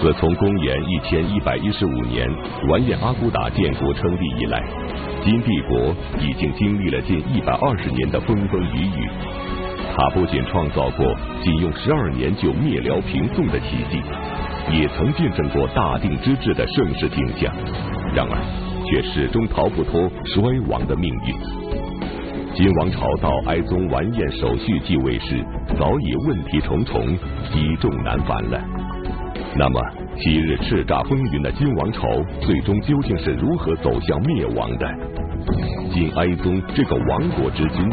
自从公元一千一百一十五年完颜阿骨打建国称帝以来，金帝国已经经历了近一百二十年的风风雨雨。他不仅创造过仅用十二年就灭辽平宋的奇迹，也曾见证过大定之治的盛世景象，然而却始终逃不脱衰亡的命运。金王朝到哀宗完颜守绪继位时，早已问题重重，积重难返了。那么，昔日叱咤风云的金王朝，最终究竟是如何走向灭亡的？金哀宗这个亡国之君，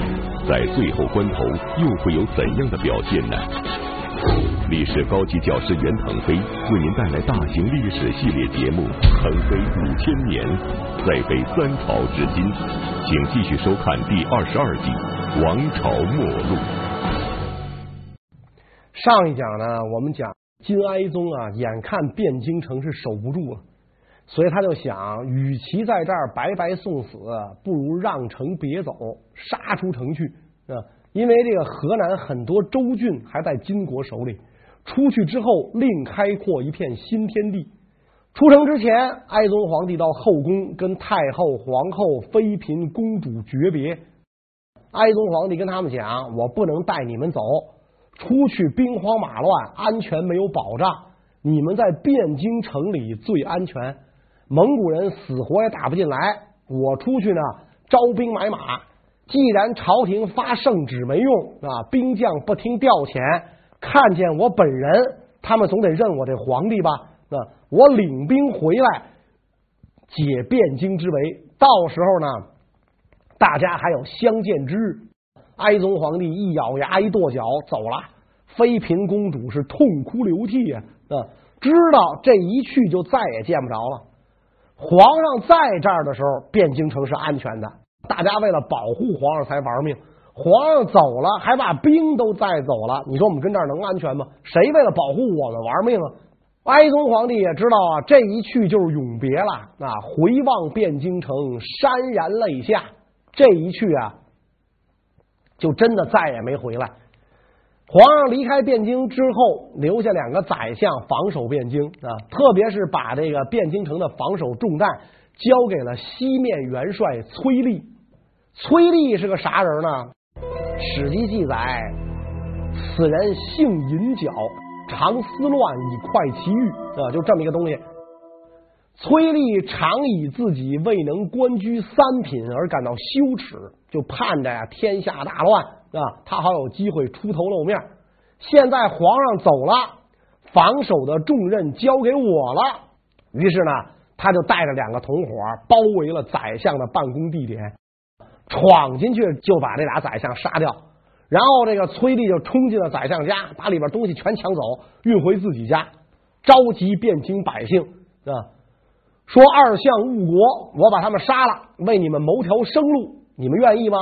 在最后关头又会有怎样的表现呢？历史高级教师袁腾飞为您带来大型历史系列节目《腾飞五千年》，再飞三朝至今，请继续收看第二十二集《王朝末路》。上一讲呢，我们讲。金哀宗啊，眼看汴京城是守不住了，所以他就想，与其在这儿白白送死，不如让城别走，杀出城去啊！因为这个河南很多州郡还在金国手里，出去之后另开阔一片新天地。出城之前，哀宗皇帝到后宫跟太后、皇后、妃嫔、公主诀别。哀宗皇帝跟他们讲：“我不能带你们走。”出去兵荒马乱，安全没有保障。你们在汴京城里最安全，蒙古人死活也打不进来。我出去呢，招兵买马。既然朝廷发圣旨没用啊，兵将不听调遣，看见我本人，他们总得认我这皇帝吧？啊，我领兵回来解汴京之围，到时候呢，大家还有相见之日。哀宗皇帝一咬牙一跺脚走了，妃嫔公主是痛哭流涕啊！啊，知道这一去就再也见不着了。皇上在这儿的时候，汴京城是安全的，大家为了保护皇上才玩命。皇上走了，还把兵都带走了，你说我们跟这儿能安全吗？谁为了保护我们玩命啊？哀宗皇帝也知道啊，这一去就是永别了啊！回望汴京城，潸然泪下。这一去啊。就真的再也没回来。皇上离开汴京之后，留下两个宰相防守汴京啊，特别是把这个汴京城的防守重担交给了西面元帅崔立。崔立是个啥人呢？史记记载，此人性淫狡，常思乱以快其欲啊，就这么一个东西。崔立常以自己未能官居三品而感到羞耻，就盼着呀天下大乱啊，他好有机会出头露面。现在皇上走了，防守的重任交给我了，于是呢，他就带着两个同伙包围了宰相的办公地点，闯进去就把这俩宰相杀掉。然后这个崔立就冲进了宰相家，把里边东西全抢走，运回自己家，召集汴京百姓啊。说二相误国，我把他们杀了，为你们谋条生路，你们愿意吗？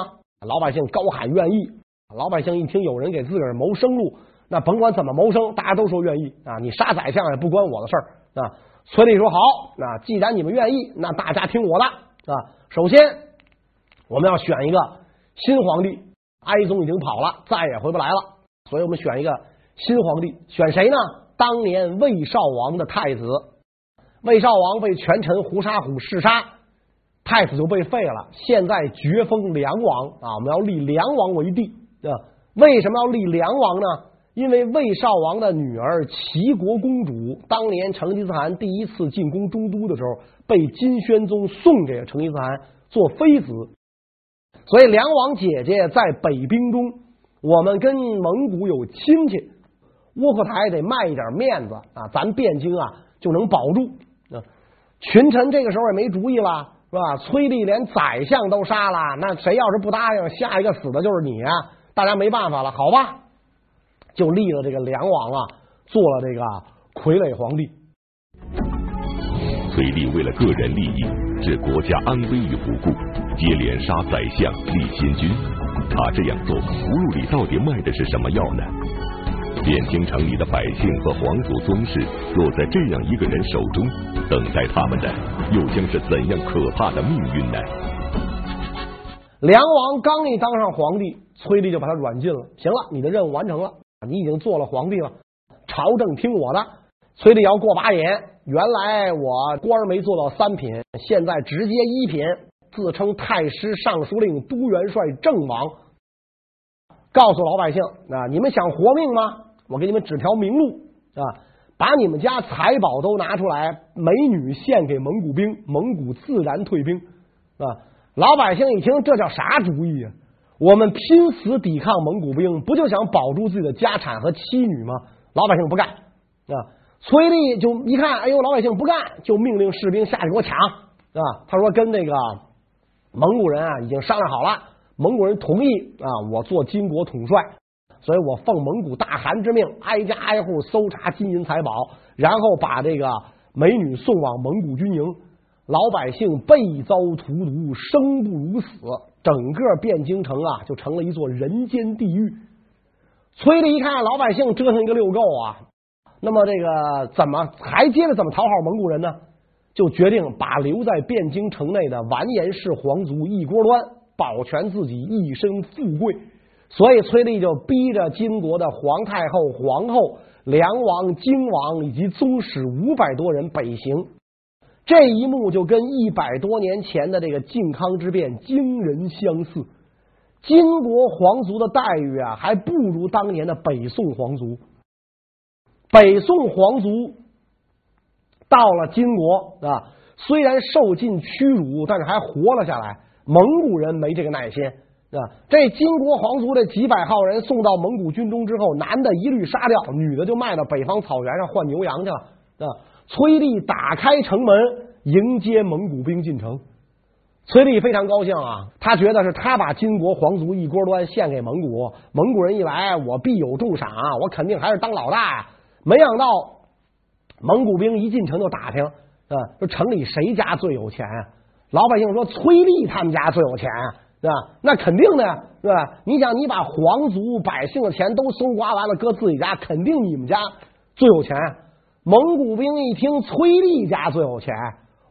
老百姓高喊愿意。老百姓一听有人给自个儿谋生路，那甭管怎么谋生，大家都说愿意啊。你杀宰相也不关我的事儿啊。崔杼说好，那既然你们愿意，那大家听我的啊。首先，我们要选一个新皇帝，哀宗已经跑了，再也回不来了，所以我们选一个新皇帝，选谁呢？当年魏少王的太子。魏少王被权臣胡沙虎弑杀，太子就被废了。现在爵封梁王啊，我们要立梁王为帝啊。为什么要立梁王呢？因为魏少王的女儿齐国公主当年成吉思汗第一次进攻中都的时候，被金宣宗送给成吉思汗做妃子，所以梁王姐姐在北兵中，我们跟蒙古有亲戚，窝阔台得卖一点面子啊，咱汴京啊就能保住。群臣这个时候也没主意了，是吧？崔立连宰相都杀了，那谁要是不答应，下一个死的就是你啊！大家没办法了，好吧，就立了这个梁王啊，做了这个傀儡皇帝。崔立为了个人利益，置国家安危于不顾，接连杀宰相、立新君。他这样做，葫芦里到底卖的是什么药呢？汴京城里的百姓和皇族宗室，落在这样一个人手中，等待他们的又将是怎样可怕的命运呢？梁王刚一当上皇帝，崔立就把他软禁了。行了，你的任务完成了，你已经做了皇帝了，朝政听我的。崔立要过把瘾，原来我官没做到三品，现在直接一品，自称太师、尚书令、都元帅、郑王，告诉老百姓啊，你们想活命吗？我给你们指条明路啊，把你们家财宝都拿出来，美女献给蒙古兵，蒙古自然退兵啊。老百姓一听，这叫啥主意啊？我们拼死抵抗蒙古兵，不就想保住自己的家产和妻女吗？老百姓不干啊！崔立就一看，哎呦，老百姓不干，就命令士兵下去给我抢啊！他说跟那个蒙古人啊已经商量好了，蒙古人同意啊，我做金国统帅，所以我奉蒙古大汗之命，挨家挨户搜查金银财宝，然后把这个美女送往蒙古军营。老百姓被遭荼毒，生不如死，整个汴京城啊，就成了一座人间地狱。崔杼一看老百姓折腾一个六够啊，那么这个怎么还接着怎么讨好蒙古人呢？就决定把留在汴京城内的完颜氏皇族一锅端，保全自己一身富贵。所以崔立就逼着金国的皇太后、皇后、梁王、京王以及宗室五百多人北行。这一幕就跟一百多年前的这个靖康之变惊人相似。金国皇族的待遇啊，还不如当年的北宋皇族。北宋皇族到了金国啊，虽然受尽屈辱，但是还活了下来。蒙古人没这个耐心啊。这金国皇族这几百号人送到蒙古军中之后，男的一律杀掉，女的就卖到北方草原上换牛羊去了啊。崔立打开城门迎接蒙古兵进城，崔立非常高兴啊，他觉得是他把金国皇族一锅端献给蒙古，蒙古人一来我必有重赏，我肯定还是当老大呀。没想到蒙古兵一进城就打听，啊，说城里谁家最有钱？老百姓说崔立他们家最有钱，对吧？那肯定的呀，对吧？你想你把皇族百姓的钱都搜刮完了，搁自己家，肯定你们家最有钱。蒙古兵一听崔立家最有钱，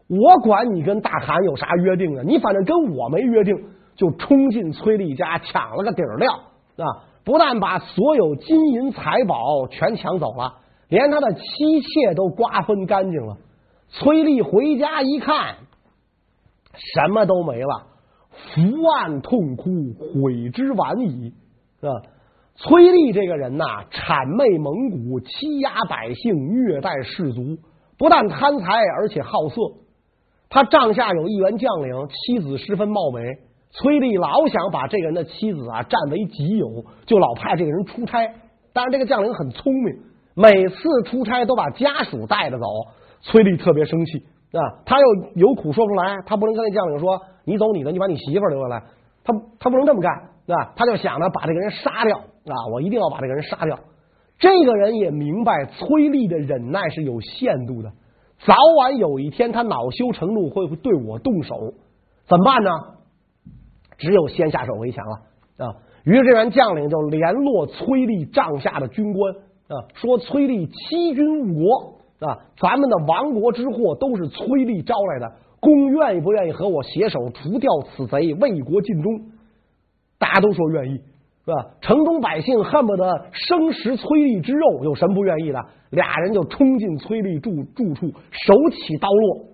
我管你跟大汗有啥约定啊？你反正跟我没约定，就冲进崔立家抢了个底儿料啊！不但把所有金银财宝全抢走了，连他的妻妾都瓜分干净了。崔立回家一看，什么都没了，伏案痛哭，悔之晚矣，是吧？崔立这个人呐，谄媚蒙古，欺压百姓，虐待士卒，不但贪财，而且好色。他帐下有一员将领，妻子十分貌美。崔立老想把这个人的妻子啊占为己有，就老派这个人出差。但是这个将领很聪明，每次出差都把家属带着走。崔立特别生气啊，他又有苦说不出来，他不能跟那将领说：“你走你的，你把你媳妇留下来。”他他不能这么干，对吧？他就想着把这个人杀掉。啊！我一定要把这个人杀掉。这个人也明白崔杼的忍耐是有限度的，早晚有一天他恼羞成怒会对我动手，怎么办呢？只有先下手为强了啊！于是这员将领就联络崔杼帐下的军官啊，说崔杼欺君误国啊，咱们的亡国之祸都是崔立招来的，公愿意不愿意和我携手除掉此贼，为国尽忠？大家都说愿意。是吧？城中百姓恨不得生食崔立之肉，有什么不愿意的？俩人就冲进崔立住住处，手起刀落，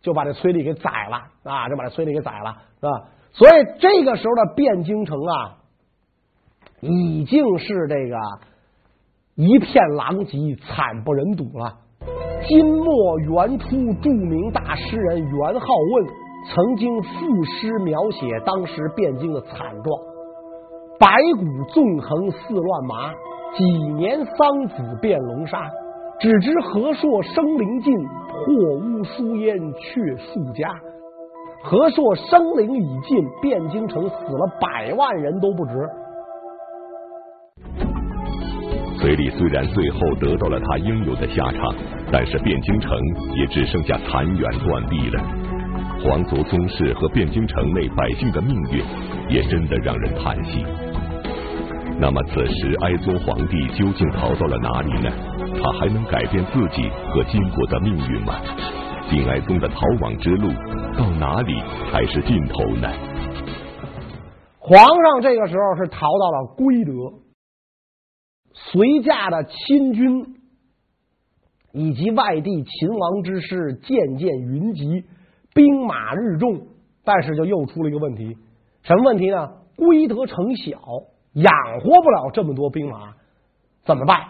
就把这崔立给宰了啊！就把这崔立给宰了，是吧？所以这个时候的汴京城啊，已经是这个一片狼藉、惨不忍睹了。金末元初，著名大诗人元好问曾经赋诗描写当时汴京的惨状。白骨纵横似乱麻，几年桑梓变龙沙。只知和硕生灵尽，破屋疏烟却数家。和硕生灵已尽，汴京城死了百万人都不止。嘴里虽然最后得到了他应有的下场，但是汴京城也只剩下残垣断壁了。皇族宗室和汴京城内百姓的命运，也真的让人叹息。那么此时哀宗皇帝究竟逃到了哪里呢？他还能改变自己和金国的命运吗？金哀宗的逃亡之路到哪里才是尽头呢？皇上这个时候是逃到了归德，随驾的亲军以及外地秦王之师渐渐云集，兵马日众。但是就又出了一个问题，什么问题呢？归德城小，养活不了这么多兵马，怎么办？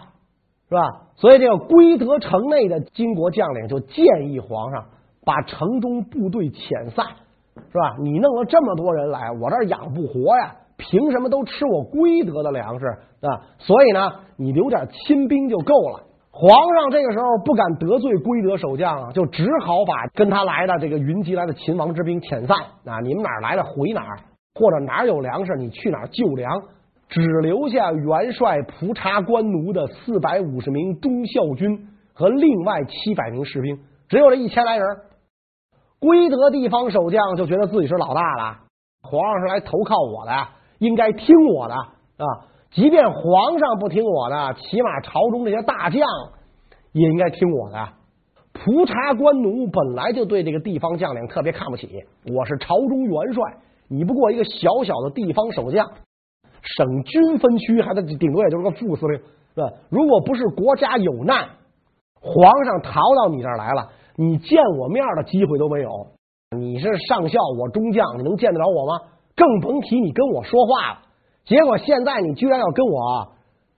是吧？所以这个归德城内的金国将领就建议皇上把城中部队遣散，是吧？你弄了这么多人来，我这养不活呀，凭什么都吃我归德的粮食啊？所以呢，你留点亲兵就够了。皇上这个时候不敢得罪归德守将啊，就只好把跟他来的这个云集来的秦王之兵遣散啊，你们哪儿来的回哪儿，或者哪儿有粮食你去哪儿救粮，只留下元帅蒲察官奴的四百五十名忠孝军和另外七百名士兵，只有这一千来人。归德地方守将就觉得自己是老大了，皇上是来投靠我的，应该听我的啊。即便皇上不听我的，起码朝中这些大将也应该听我的。蒲察官奴本来就对这个地方将领特别看不起，我是朝中元帅，你不过一个小小的地方守将，省军分区还得顶多也就是个副司令，是吧？如果不是国家有难，皇上逃到你这儿来了，你见我面的机会都没有。你是上校，我中将，你能见得着我吗？更甭提你跟我说话了。结果现在你居然要跟我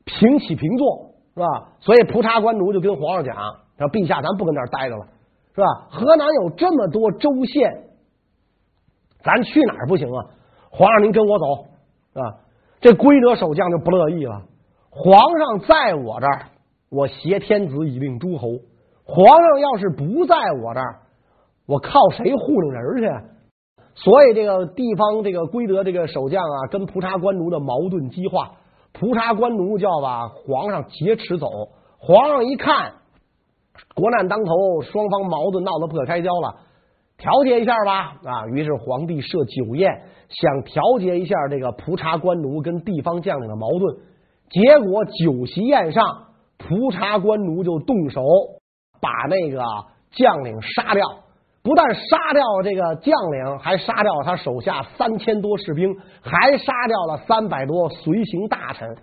平起平坐，是吧？所以蒲察官奴就跟皇上讲：“说陛下，咱不跟那儿待着了，是吧？河南有这么多州县，咱去哪儿不行啊？皇上您跟我走，是吧？”这归德守将就不乐意了。皇上在我这儿，我挟天子以令诸侯；皇上要是不在我这儿，我靠谁糊弄人去？所以这个地方这个归德这个守将啊，跟蒲察官奴的矛盾激化，蒲察官奴就要把皇上劫持走。皇上一看国难当头，双方矛盾闹得不可开交了，调解一下吧啊！于是皇帝设酒宴，想调节一下这个蒲察官奴跟地方将领的矛盾。结果酒席宴上，蒲察官奴就动手把那个将领杀掉。不但杀掉这个将领，还杀掉他手下三千多士兵，还杀掉了三百多随行大臣。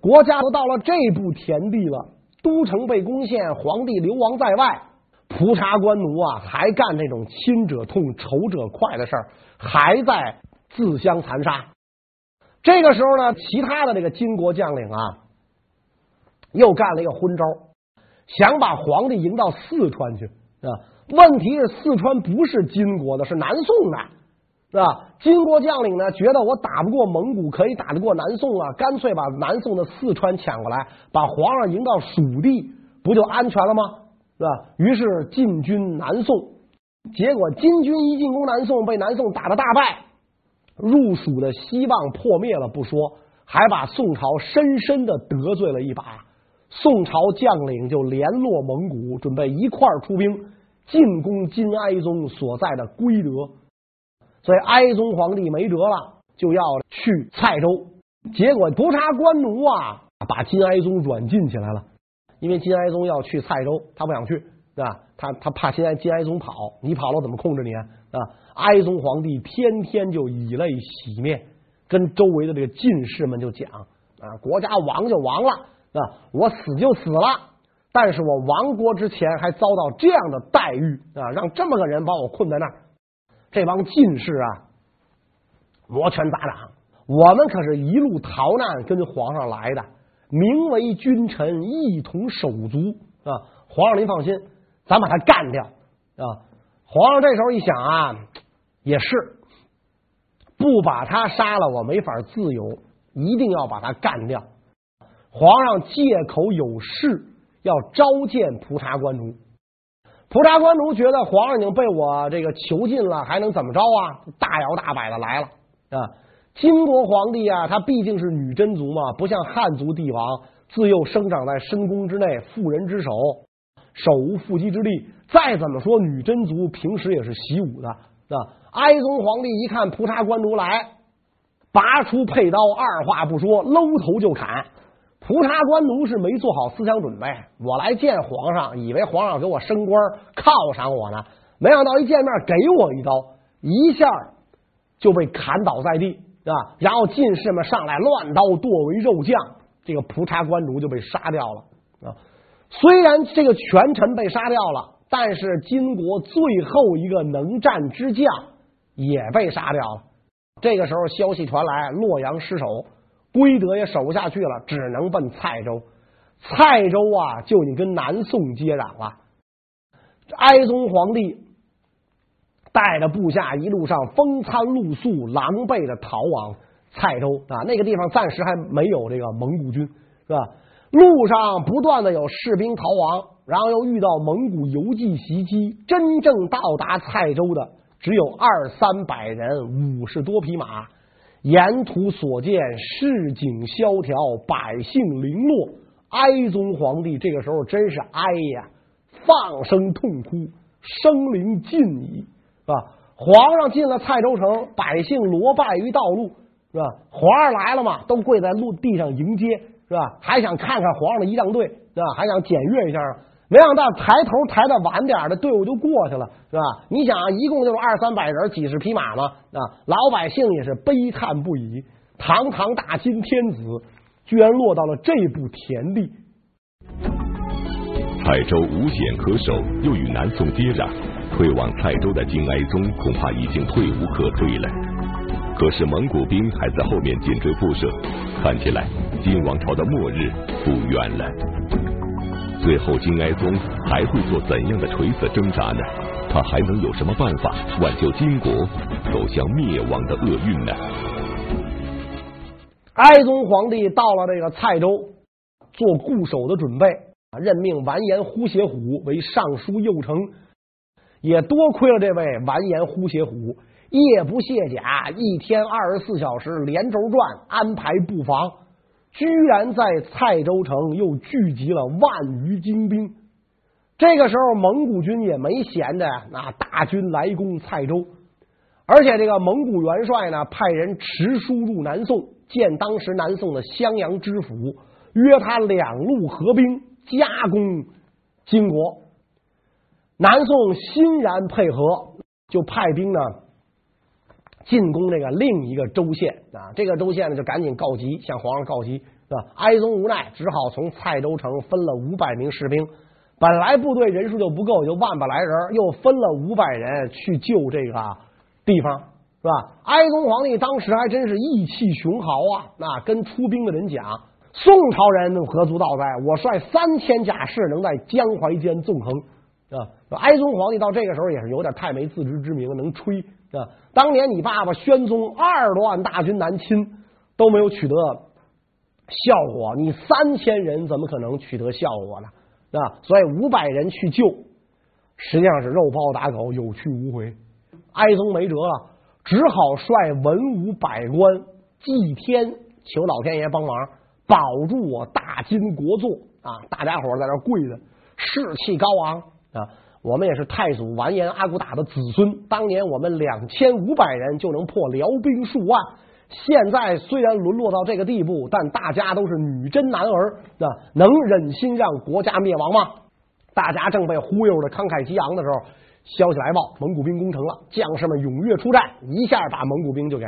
国家都到了这步田地了，都城被攻陷，皇帝流亡在外，蒲察官奴啊，还干这种亲者痛、仇者快的事儿，还在自相残杀。这个时候呢，其他的这个金国将领啊，又干了一个昏招，想把皇帝迎到四川去啊。问题是四川不是金国的，是南宋的，是吧？金国将领呢，觉得我打不过蒙古，可以打得过南宋啊，干脆把南宋的四川抢过来，把皇上迎到蜀地，不就安全了吗？是吧？于是进军南宋，结果金军一进攻南宋，被南宋打得大败，入蜀的希望破灭了不说，还把宋朝深深的得罪了一把。宋朝将领就联络蒙古，准备一块儿出兵。进攻金哀宗所在的归德，所以哀宗皇帝没辙了，就要去蔡州。结果不查官奴啊，把金哀宗软禁起来了。因为金哀宗要去蔡州，他不想去，对吧？他他怕现在金哀宗跑，你跑了我怎么控制你啊？啊！哀宗皇帝天天就以泪洗面，跟周围的这个进士们就讲啊，国家亡就亡了，啊，我死就死了。但是我亡国之前还遭到这样的待遇啊，让这么个人把我困在那儿，这帮进士啊，摩拳擦掌，我们可是一路逃难跟皇上来的，名为君臣，一同手足啊！皇上您放心，咱把他干掉啊！皇上这时候一想啊，也是不把他杀了，我没法自由，一定要把他干掉。皇上借口有事。要召见蒲察官奴，蒲察官奴觉得皇上已经被我这个囚禁了，还能怎么着啊？大摇大摆的来了啊！金国皇帝啊，他毕竟是女真族嘛，不像汉族帝王，自幼生长在深宫之内，妇人之手，手无缚鸡之力。再怎么说，女真族平时也是习武的啊！哀宗皇帝一看蒲察官奴来，拔出佩刀，二话不说，搂头就砍。蒲察官奴是没做好思想准备，我来见皇上，以为皇上给我升官犒赏我呢，没想到一见面给我一刀，一下就被砍倒在地啊！然后进士们上来乱刀剁为肉酱，这个蒲察官奴就被杀掉了啊！虽然这个权臣被杀掉了，但是金国最后一个能战之将也被杀掉了。这个时候消息传来，洛阳失守，归德也守不下去了，只能奔蔡州。蔡州啊，就已经跟南宋接壤了。哀宗皇帝带着部下一路上风餐露宿，狼狈的逃往蔡州啊。那个地方暂时还没有这个蒙古军，是吧？路上不断的有士兵逃亡，然后又遇到蒙古游骑袭击，真正到达蔡州的只有二三百人，五十多匹马。沿途所见市井萧条，百姓零落。哀宗皇帝这个时候真是哀呀，放声痛哭，生灵尽矣，是吧？皇上进了蔡州城，百姓罗拜于道路，是吧？皇上来了嘛，都跪在陆地上迎接。是吧？还想看看皇上的仪仗队，是吧？还想检阅一下，没想到抬头抬的晚点的队伍就过去了，是吧？你想，一共就是二三百人，几十匹马嘛，啊！老百姓也是悲叹不已。堂堂大金天子，居然落到了这步田地。蔡州无险可守，又与南宋接壤，退往蔡州的金哀宗恐怕已经退无可退了。可是蒙古兵还在后面紧追不舍，看起来金王朝的末日不远了。最后金哀宗还会做怎样的垂死挣扎呢？他还能有什么办法挽救金国走向灭亡的厄运呢？哀宗皇帝到了这个蔡州，做固守的准备，任命完颜呼谢虎为尚书右丞，也多亏了这位完颜呼谢虎。夜不卸甲，一天二十四小时连轴转，安排布防，居然在蔡州城又聚集了万余精兵。这个时候，蒙古军也没闲的，那大军来攻蔡州，而且这个蒙古元帅呢，派人持书入南宋，见当时南宋的襄阳知府，约他两路合兵夹攻金国。南宋欣然配合，就派兵呢。进攻这个另一个州县啊，这个州县呢就赶紧告急，向皇上告急，是吧？哀宗无奈，只好从蔡州城分了五百名士兵，本来部队人数就不够，就万把来人，又分了五百人去救这个地方，是吧？哀宗皇帝当时还真是意气雄豪啊，那跟出兵的人讲，宋朝人何足道哉？我率三千甲士，能在江淮间纵横。啊，哀宗皇帝到这个时候也是有点太没自知之明，能吹啊！当年你爸爸宣宗二十多万大军南侵都没有取得效果，你三千人怎么可能取得效果呢？啊，所以五百人去救，实际上是肉包打狗，有去无回。哀宗没辙了，只好率文武百官祭天，求老天爷帮忙保住我大金国祚啊！大家伙在那跪着，士气高昂。啊，我们也是太祖完颜阿骨打的子孙。当年我们两千五百人就能破辽兵数万，现在虽然沦落到这个地步，但大家都是女真男儿，啊，能忍心让国家灭亡吗？大家正被忽悠的慷慨激昂的时候，消息来报，蒙古兵攻城了，将士们踊跃出战，一下把蒙古兵就给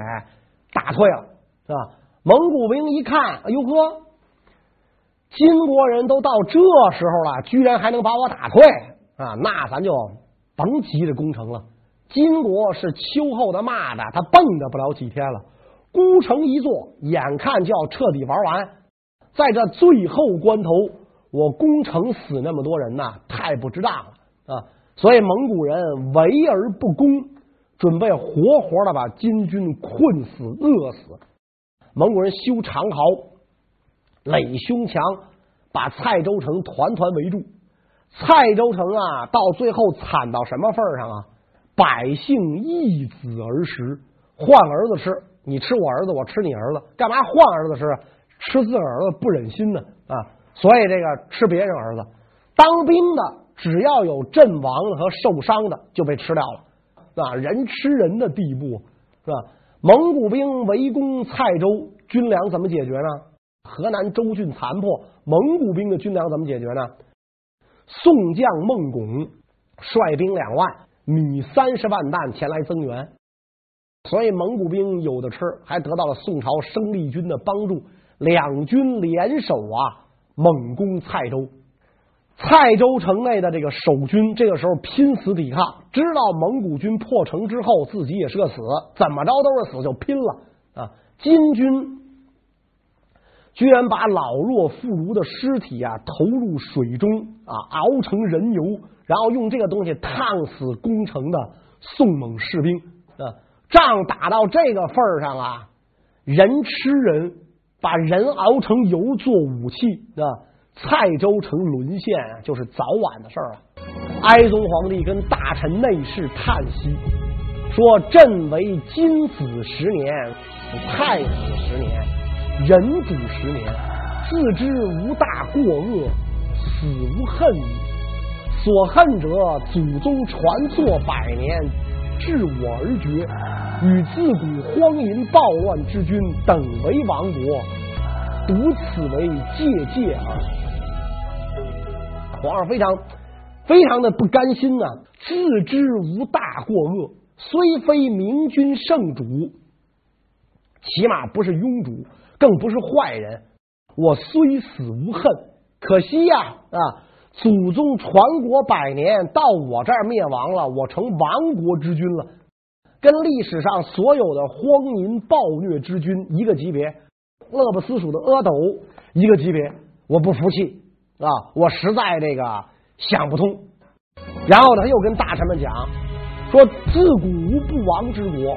打退了，是吧？蒙古兵一看，哎呦呵，金国人都到这时候了，居然还能把我打退。啊，那咱就甭急着攻城了。金国是秋后的蚂蚱，他蹦跶不了几天了。孤城一座，眼看就要彻底玩完，在这最后关头，我攻城死那么多人呐，太不值当了啊！所以蒙古人围而不攻，准备活活的把金军困死、饿死。蒙古人修长壕、垒胸墙，把蔡州城团团围住。蔡州城啊，到最后惨到什么份上啊？百姓易子而食，换儿子吃，你吃我儿子，我吃你儿子，干嘛换儿子吃？吃自个儿子不忍心呢啊！所以这个吃别人儿子，当兵的只要有阵亡和受伤的就被吃掉了啊！人吃人的地步是吧？蒙古兵围攻蔡州，军粮怎么解决呢？河南州郡残破，蒙古兵的军粮怎么解决呢？宋将孟拱率兵两万，米三十万担前来增援，所以蒙古兵有的吃，还得到了宋朝生力军的帮助。两军联手啊，猛攻蔡州。蔡州城内的这个守军，这个时候拼死抵抗，知道蒙古军破城之后，自己也是个死，怎么着都是死，就拼了啊！金军居然把老弱妇孺的尸体啊投入水中啊，熬成人油，然后用这个东西烫死攻城的宋蒙士兵啊！仗打到这个份儿上啊，人吃人，把人熬成油做武器啊！蔡州城沦陷就是早晚的事儿了。哀宗皇帝跟大臣内侍叹息，说：“朕为金子十年，太子十年，人主十年，自知无大过恶，死无恨。所恨者，祖宗传错百年，至我而绝，与自古荒淫暴乱之君等为亡国，独此为戒戒啊。”皇上非常非常的不甘心呐、自知无大过恶，虽非明君圣主，起码不是庸主，更不是坏人。我虽死无恨，可惜呀啊，祖宗传国百年，到我这儿灭亡了，我成亡国之君了，跟历史上所有的荒淫暴虐之君一个级别，乐不思蜀的阿斗一个级别，我不服气。啊，我实在这个想不通。然后他又跟大臣们讲说：“自古无不亡之国，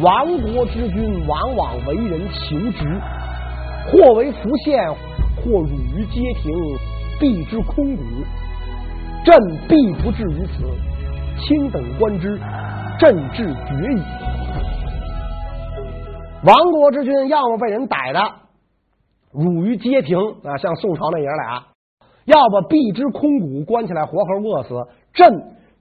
亡国之君往往为人求职，或为浮现，或辱于街亭，避之空谷。朕必不至于此。卿等观之，朕志决矣。亡国之君要么被人逮的辱于街亭啊，像宋朝那爷俩。”要么避之空谷，关起来活活饿死，朕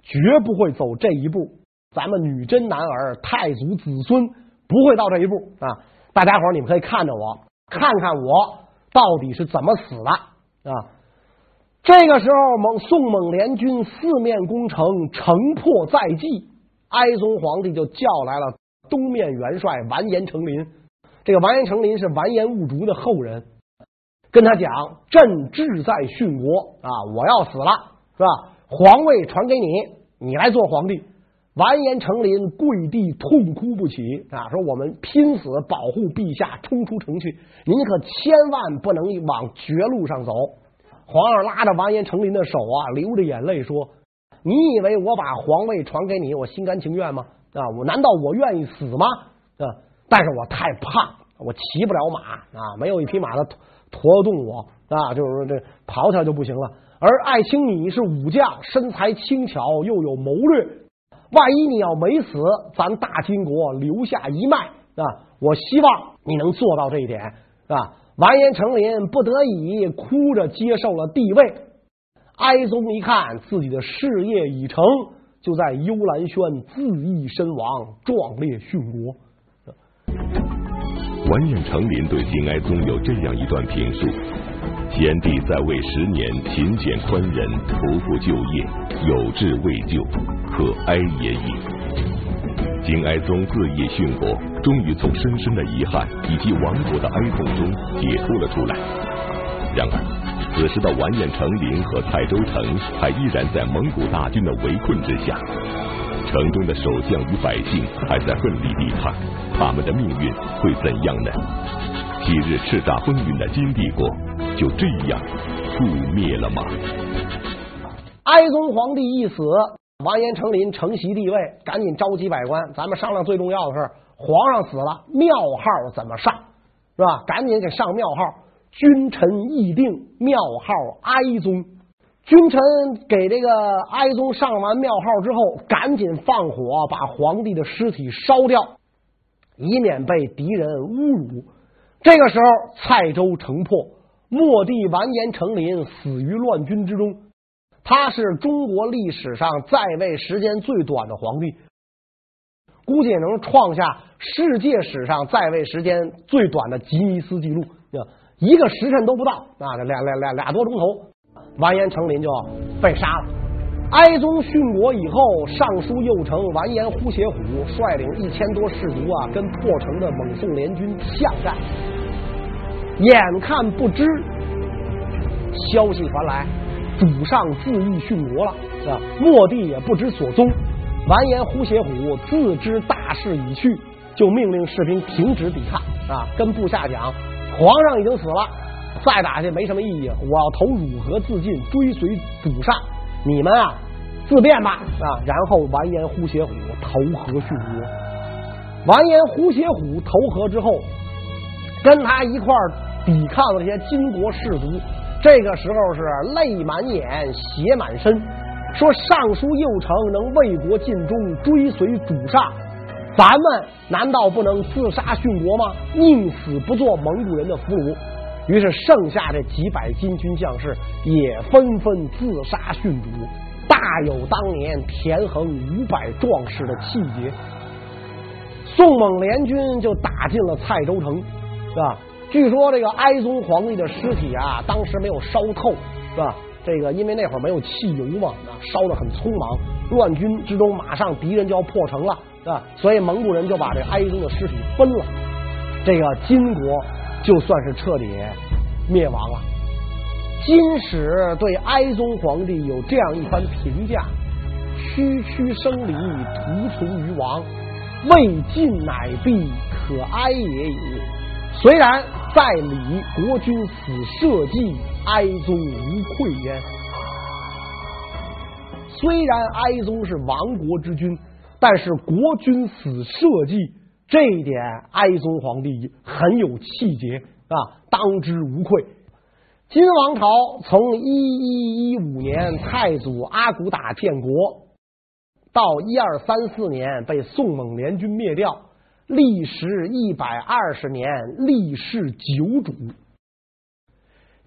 绝不会走这一步。咱们女真男儿太祖子孙不会到这一步啊！大家伙，你们可以看着我，看看我到底是怎么死的啊！这个时候，蒙宋蒙联军四面攻城，城破在即，哀宗皇帝就叫来了东面元帅完颜成林。这个完颜成林是完颜兀竹的后人。跟他讲，朕志在殉国啊！我要死了，是吧？皇位传给你，你来做皇帝。完颜成林跪地痛哭不起啊，说我们拼死保护陛下，冲出城去，您可千万不能往绝路上走。皇上拉着完颜成林的手啊，流着眼泪说：“你以为我把皇位传给你，我心甘情愿吗？啊，我难道我愿意死吗？啊，但是我太胖，我骑不了马啊，没有一匹马的。”驮动我啊，就是说这跑起来就不行了。而爱卿你是武将，身材轻巧，又有谋略，万一你要没死，咱大金国留下一脉啊！我希望你能做到这一点啊！完颜成林不得已哭着接受了帝位。哀宗一看自己的事业已成，就在幽兰轩自缢身亡，壮烈殉国。完颜成林对金哀宗有这样一段评述：先帝在位十年，勤俭宽仁，徒负旧业，有志未就，可哀也矣。金哀宗自縊殉国，终于从深深的遗憾以及亡国的哀痛中解脱了出来。然而，此时的完颜成林和蔡州城还依然在蒙古大军的围困之下。城中的守将与百姓还在奋力抵抗，他们的命运会怎样呢？昔日叱咤风云的金帝国就这样覆灭了吗？哀宗皇帝一死，完颜成林承袭帝位，赶紧召集百官，咱们商量最重要的事。皇上死了，庙号怎么上？是吧？赶紧给上庙号，君臣议定，庙号哀宗。君臣给这个哀宗上完庙号之后，赶紧放火把皇帝的尸体烧掉，以免被敌人侮辱。这个时候，蔡州城破，末帝完颜成林死于乱军之中。他是中国历史上在位时间最短的皇帝，估计也能创下世界史上在位时间最短的吉尼斯纪录。一个时辰都不到啊，俩俩俩俩多钟头。完颜成林就被杀了。哀宗殉国以后，尚书右丞完颜呼写虎率领一千多士卒啊，跟破城的蒙宋联军巷战。眼看不知，消息传来，主上自缢殉国了啊，末帝也不知所踪。完颜呼谢虎自知大势已去，就命令士兵停止抵抗啊，跟部下讲，皇上已经死了，再打下去没什么意义，我要投汝河自尽，追随主上，你们啊自便吧啊。然后完颜呼谢虎投河殉国。完颜呼谢虎投河之后，跟他一块儿抵抗这些金国士卒，这个时候是泪满眼，血满身。说尚书右丞能为国尽忠，追随主上，咱们难道不能自杀殉国吗？宁死不做蒙古人的俘虏。于是剩下这几百金军将士也纷纷自杀殉主，大有当年田横五百壮士的气节。宋蒙联军就打进了蔡州城，是吧？据说这个哀宗皇帝的尸体啊，当时没有烧透，是吧？这个因为那会儿没有汽油嘛，啊，烧得很匆忙，乱军之中马上敌人就要破城了，是吧，所以蒙古人就把这哀宗的尸体分了，这个金国就算是彻底灭亡了。金史对哀宗皇帝有这样一番评价：区区生离，徒存于亡，未尽乃毕，可哀也已。虽然在理，国君死社稷，哀宗无愧焉。虽然哀宗是亡国之君，但是国君死社稷这一点，哀宗皇帝很有气节啊，当之无愧。金王朝从一一一五年太祖阿骨打建国，到一二三四年被宋蒙联军灭掉。历时一百二十年，历世九主。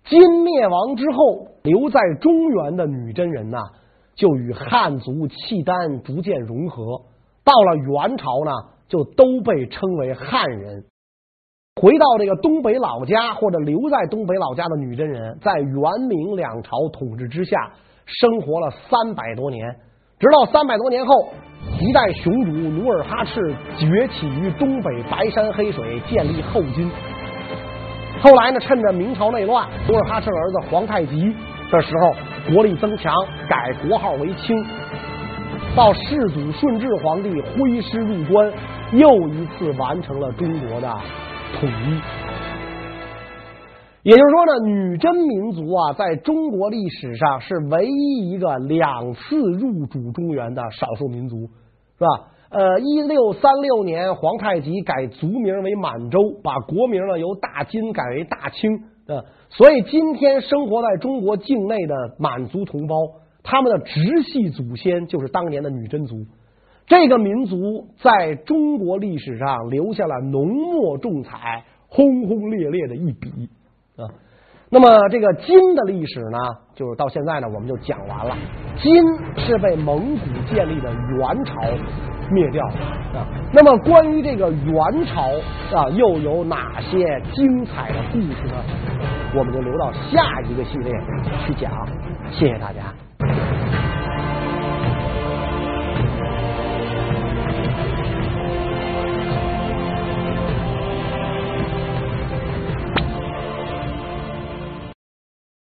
金灭亡之后，留在中原的女真人呐，就与汉族契丹逐渐融合。到了元朝呢，就都被称为汉人。回到这个东北老家或者留在东北老家的女真人，在元明两朝统治之下，生活了三百多年。直到三百多年后，一代雄主努尔哈赤崛起于东北白山黑水，建立后金。后来呢，趁着明朝内乱，努尔哈赤儿子皇太极的时候，国力增强，改国号为清。到世祖顺治皇帝挥师入关，又一次完成了中国的统一。也就是说呢，女真民族啊，在中国历史上是唯一一个两次入主中原的少数民族，是吧？呃，一六三六年，皇太极改族名为满洲，把国名呢由大金改为大清，呃，所以今天生活在中国境内的满族同胞，他们的直系祖先就是当年的女真族。这个民族在中国历史上留下了浓墨重彩、轰轰烈烈的一笔。啊，那么这个金的历史呢，就是到现在呢，我们就讲完了。金是被蒙古建立的元朝灭掉的啊。那么关于这个元朝啊，又有哪些精彩的故事呢？我们就留到下一个系列去讲。谢谢大家。